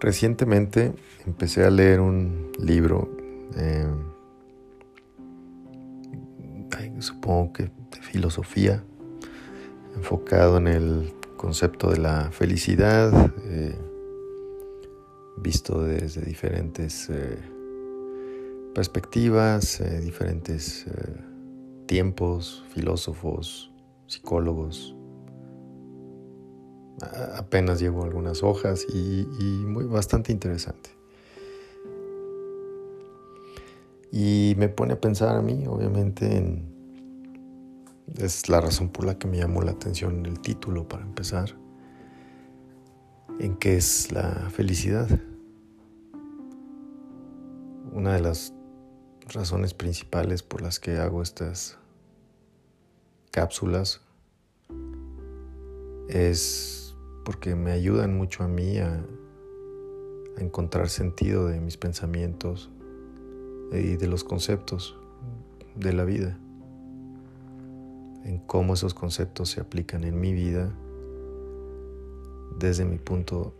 Recientemente empecé a leer un libro, eh, supongo que de filosofía, enfocado en el concepto de la felicidad, eh, visto desde diferentes eh, perspectivas, diferentes tiempos, filósofos, psicólogos, apenas llevo algunas hojas y, muy bastante interesante. Y me pone a pensar a mí, obviamente, en, es la razón por la que me llamó la atención el título para empezar, en qué es la felicidad. Una de las razones principales por las que hago estas cápsulas es porque me ayudan mucho a mí a, encontrar sentido de mis pensamientos y de los conceptos de la vida, en cómo esos conceptos se aplican en mi vida desde mi punto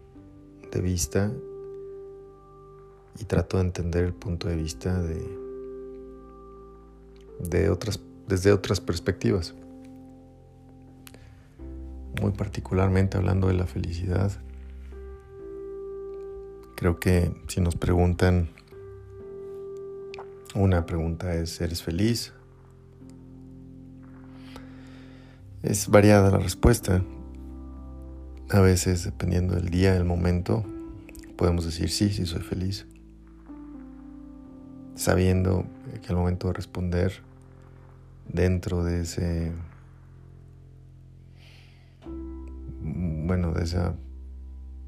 de vista y trato de entender el punto de vista de, de otras, desde otras perspectivas muy particularmente hablando de la felicidad. Creo que si nos preguntan, una pregunta es, ¿eres feliz? Es variada la respuesta. A veces, dependiendo del día, del momento, podemos decir sí, sí soy feliz. Sabiendo que al momento de responder, dentro de ese bueno, de esa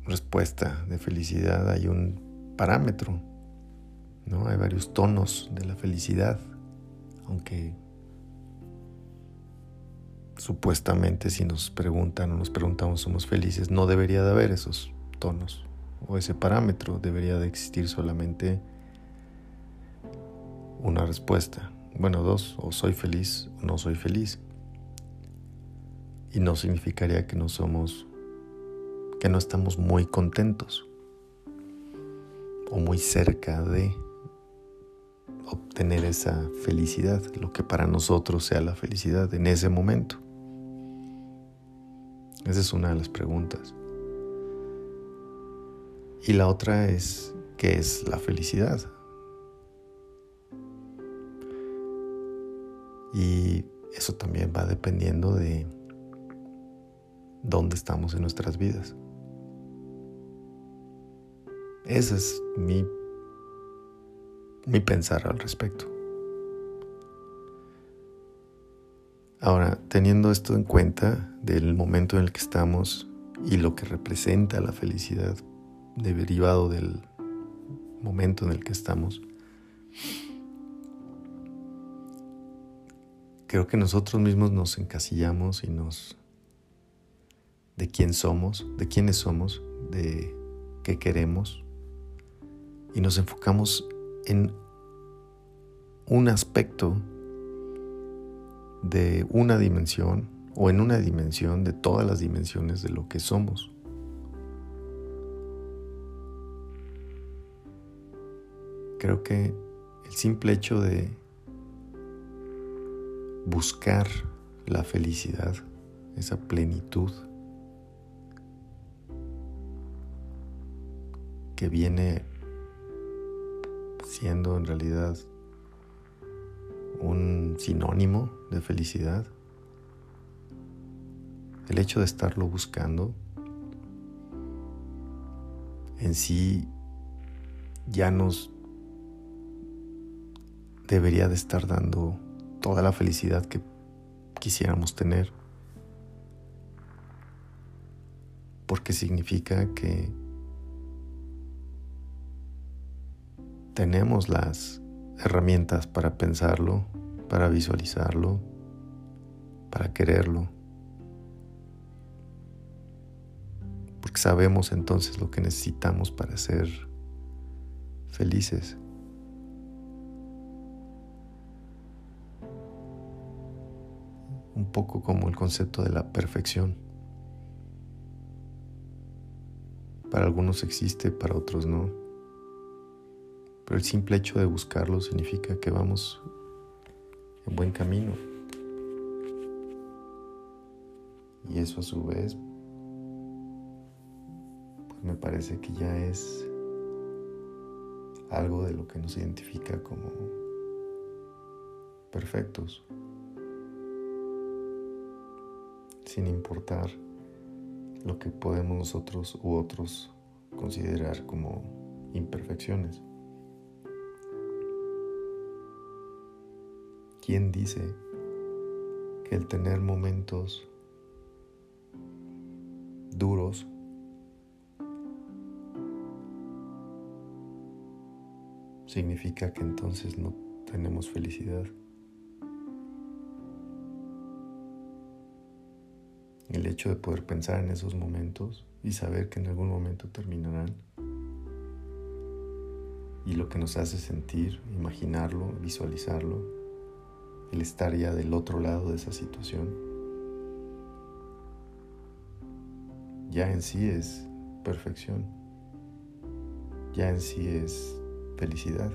respuesta de felicidad hay un parámetro, ¿no? Hay varios tonos de la felicidad, aunque supuestamente si nos preguntan o nos preguntamos somos felices, no debería de haber esos tonos o ese parámetro, debería de existir solamente una respuesta. Bueno, dos, o soy feliz o no soy feliz. Y no significaría que no somos que no estamos muy contentos o muy cerca de obtener esa felicidad, lo que para nosotros sea la felicidad en ese momento. Esa es una de las preguntas. Y la otra es, ¿qué es la felicidad? Y eso también va dependiendo de dónde estamos en nuestras vidas. Ese es mi, mi pensar al respecto. Ahora, teniendo esto en cuenta del momento en el que estamos y lo que representa la felicidad derivado del momento en el que estamos, creo que nosotros mismos nos encasillamos y nos de quién somos, de quiénes somos, de qué queremos, y nos enfocamos en un aspecto de una dimensión o en una dimensión de todas las dimensiones de lo que somos. Creo que el simple hecho de buscar la felicidad, esa plenitud que viene siendo en realidad un sinónimo de felicidad. El hecho de estarlo buscando en sí ya nos debería de estar dando toda la felicidad que quisiéramos tener. Porque significa que tenemos las herramientas para pensarlo, para visualizarlo, para quererlo. Porque sabemos entonces lo que necesitamos para ser felices. Un poco como el concepto de la perfección. Para algunos existe, para otros no. Pero el simple hecho de buscarlo significa que vamos en buen camino. Y eso a su vez, pues me parece que ya es algo de lo que nos identifica como perfectos, sin importar lo que podemos nosotros u otros considerar como imperfecciones. ¿Quién dice que el tener momentos duros significa que entonces no tenemos felicidad. El hecho de poder pensar en esos momentos y saber que en algún momento terminarán. Y lo que nos hace sentir, imaginarlo, visualizarlo, el estar ya del otro lado de esa situación, ya en sí es perfección, ya en sí es felicidad.